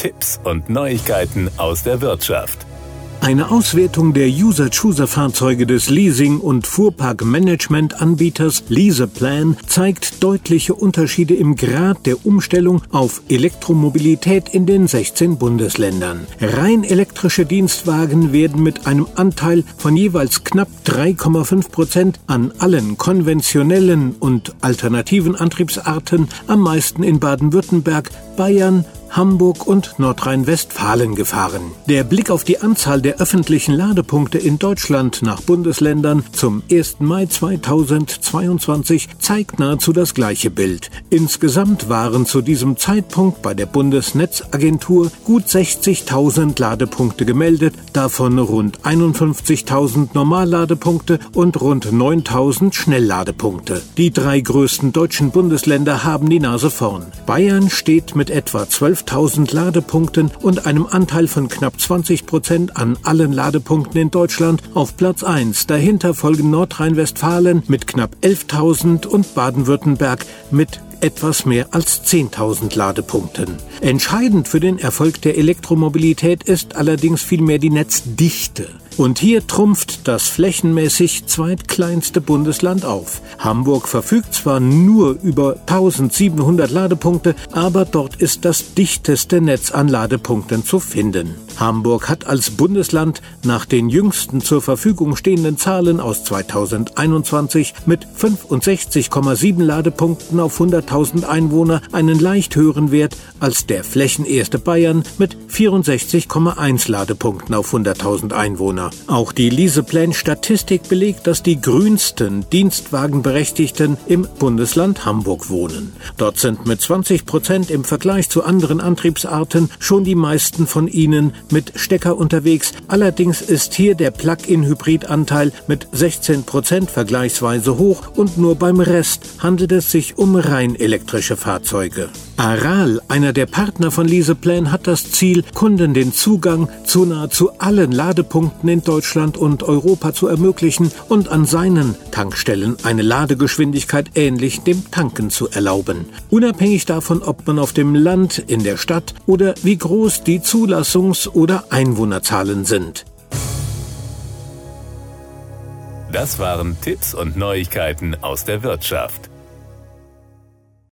Tipps und Neuigkeiten aus der Wirtschaft. Eine Auswertung der User-Chooser-Fahrzeuge des Leasing- und Fuhrpark-Management-Anbieters Leaseplan zeigt deutliche Unterschiede im Grad der Umstellung auf Elektromobilität in den 16 Bundesländern. Rein elektrische Dienstwagen werden mit einem Anteil von jeweils knapp 3,5 Prozent an allen konventionellen und alternativen Antriebsarten am meisten in Baden-Württemberg, Bayern, Hamburg und Nordrhein-Westfalen gefahren. Der Blick auf die Anzahl der öffentlichen Ladepunkte in Deutschland nach Bundesländern zum 1. Mai 2022 zeigt nahezu das gleiche Bild. Insgesamt waren zu diesem Zeitpunkt bei der Bundesnetzagentur gut 60.000 Ladepunkte gemeldet, davon rund 51.000 Normalladepunkte und rund 9.000 Schnellladepunkte. Die drei größten deutschen Bundesländer haben die Nase vorn. Bayern steht mit etwa 12 12.000 Ladepunkten und einem Anteil von knapp 20 Prozent an allen Ladepunkten in Deutschland auf Platz 1. Dahinter folgen Nordrhein-Westfalen mit knapp 11.000 und Baden-Württemberg mit etwas mehr als 10.000 Ladepunkten. Entscheidend für den Erfolg der Elektromobilität ist allerdings vielmehr die Netzdichte. Und hier trumpft das flächenmäßig zweitkleinste Bundesland auf. Hamburg verfügt zwar nur über 1700 Ladepunkte, aber dort ist das dichteste Netz an Ladepunkten zu finden. Hamburg hat als Bundesland nach den jüngsten zur Verfügung stehenden Zahlen aus 2021 mit 65,7 Ladepunkten auf 100.000 Einwohner einen leicht höheren Wert als der flächenerste Bayern mit 64,1 Ladepunkten auf 100.000 Einwohner. Auch die Leaseplan-Statistik belegt, dass die grünsten Dienstwagenberechtigten im Bundesland Hamburg wohnen. Dort sind mit 20 Prozent im Vergleich zu anderen Antriebsarten schon die meisten von ihnen mit Stecker unterwegs. Allerdings ist hier der Plug-in-Hybrid-Anteil mit 16 Prozent vergleichsweise hoch und nur beim Rest handelt es sich um rein elektrische Fahrzeuge. Aral, einer der Partner von Leaseplan, hat das Ziel, Kunden den Zugang zu nahezu allen Ladepunkten in Deutschland und Europa zu ermöglichen und an seinen Tankstellen eine Ladegeschwindigkeit ähnlich dem Tanken zu erlauben. Unabhängig davon, ob man auf dem Land, in der Stadt oder wie groß die Zulassungs- oder Einwohnerzahlen sind. Das waren Tipps und Neuigkeiten aus der Wirtschaft.